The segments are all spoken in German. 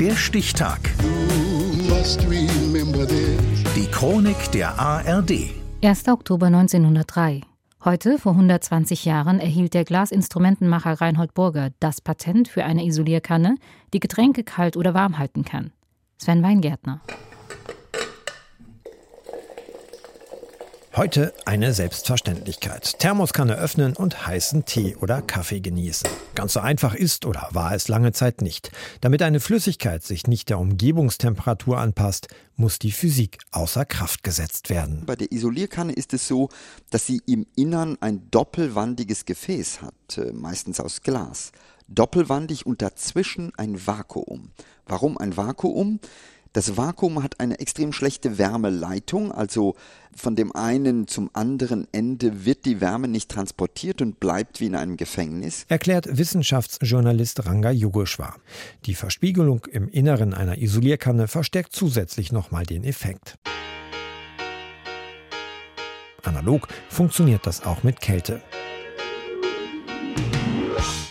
Der Stichtag. Die Chronik der ARD. 1. Oktober 1903. Heute, vor 120 Jahren, erhielt der Glasinstrumentenmacher Reinhold Burger das Patent für eine Isolierkanne, die Getränke kalt oder warm halten kann. Sven Weingärtner. Heute eine Selbstverständlichkeit. Thermoskanne öffnen und heißen Tee oder Kaffee genießen. Ganz so einfach ist oder war es lange Zeit nicht. Damit eine Flüssigkeit sich nicht der Umgebungstemperatur anpasst, muss die Physik außer Kraft gesetzt werden. Bei der Isolierkanne ist es so, dass sie im Innern ein doppelwandiges Gefäß hat, äh, meistens aus Glas. Doppelwandig und dazwischen ein Vakuum. Warum ein Vakuum? Das Vakuum hat eine extrem schlechte Wärmeleitung, also von dem einen zum anderen Ende wird die Wärme nicht transportiert und bleibt wie in einem Gefängnis. Erklärt Wissenschaftsjournalist Ranga Yogeshwar. Die Verspiegelung im Inneren einer Isolierkanne verstärkt zusätzlich nochmal den Effekt. Analog funktioniert das auch mit Kälte.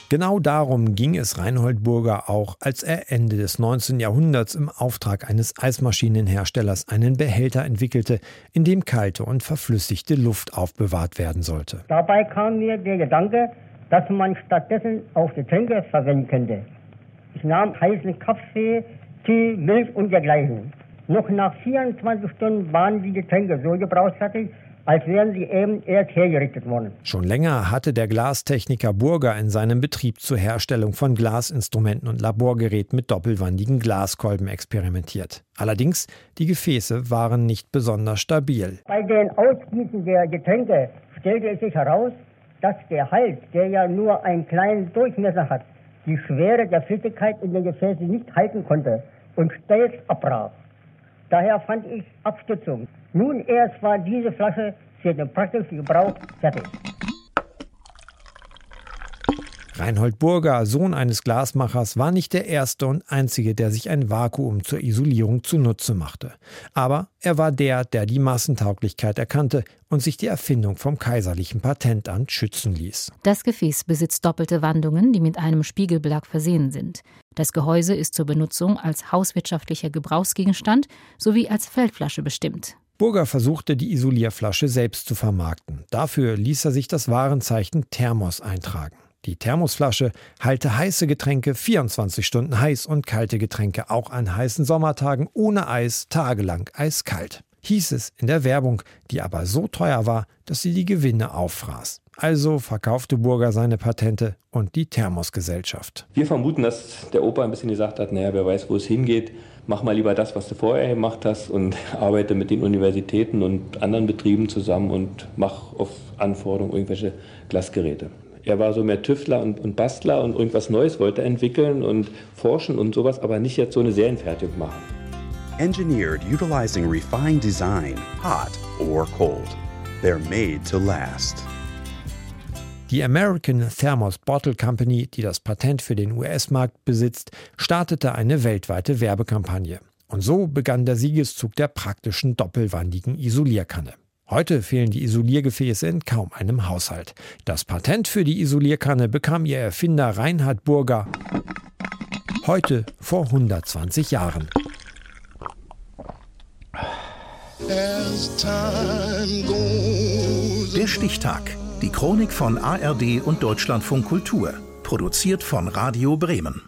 Genau darum ging es Reinhold Burger auch, als er Ende des 19. Jahrhunderts im Auftrag eines Eismaschinenherstellers einen Behälter entwickelte, in dem kalte und verflüssigte Luft aufbewahrt werden sollte. Dabei kam mir der Gedanke, dass man stattdessen auch Getränke verwenden könnte. Ich nahm heißen Kaffee, Tee, Milch und dergleichen. Noch nach 24 Stunden waren die Getränke so gebrauchsfertig, als wären sie eben erst hergerichtet worden. Schon länger hatte der Glastechniker Burger in seinem Betrieb zur Herstellung von Glasinstrumenten und Laborgeräten mit doppelwandigen Glaskolben experimentiert. Allerdings, die Gefäße waren nicht besonders stabil. Bei den Ausgießen der Getränke stellte es sich heraus, dass der Hals, der ja nur einen kleinen Durchmesser hat, die Schwere der Flüssigkeit in den Gefäßen nicht halten konnte und stets abbrach. Daher fand ich Abstützung. Nun erst war diese Flasche für den praktischen Gebrauch fertig. Reinhold Burger, Sohn eines Glasmachers, war nicht der erste und einzige, der sich ein Vakuum zur Isolierung zunutze machte. Aber er war der, der die Massentauglichkeit erkannte und sich die Erfindung vom kaiserlichen Patentamt schützen ließ. Das Gefäß besitzt doppelte Wandungen, die mit einem Spiegelbelag versehen sind. Das Gehäuse ist zur Benutzung als hauswirtschaftlicher Gebrauchsgegenstand sowie als Feldflasche bestimmt. Burger versuchte, die Isolierflasche selbst zu vermarkten. Dafür ließ er sich das Warenzeichen Thermos eintragen. Die Thermosflasche halte heiße Getränke 24 Stunden heiß und kalte Getränke auch an heißen Sommertagen ohne Eis tagelang eiskalt. Hieß es in der Werbung, die aber so teuer war, dass sie die Gewinne auffraß. Also verkaufte Burger seine Patente und die Thermosgesellschaft. Wir vermuten, dass der Opa ein bisschen gesagt hat, naja, wer weiß, wo es hingeht, mach mal lieber das, was du vorher gemacht hast und arbeite mit den Universitäten und anderen Betrieben zusammen und mach auf Anforderung irgendwelche Glasgeräte. Er war so mehr Tüftler und, und Bastler und irgendwas Neues wollte entwickeln und forschen und sowas, aber nicht jetzt so eine Serienfertigung machen. Engineered utilizing refined design, hot or cold. They're made to last. Die American Thermos Bottle Company, die das Patent für den US-Markt besitzt, startete eine weltweite Werbekampagne. Und so begann der Siegeszug der praktischen doppelwandigen Isolierkanne. Heute fehlen die Isoliergefäße in kaum einem Haushalt. Das Patent für die Isolierkanne bekam ihr Erfinder Reinhard Burger heute vor 120 Jahren. Der Stichtag. Die Chronik von ARD und Deutschlandfunk Kultur. Produziert von Radio Bremen.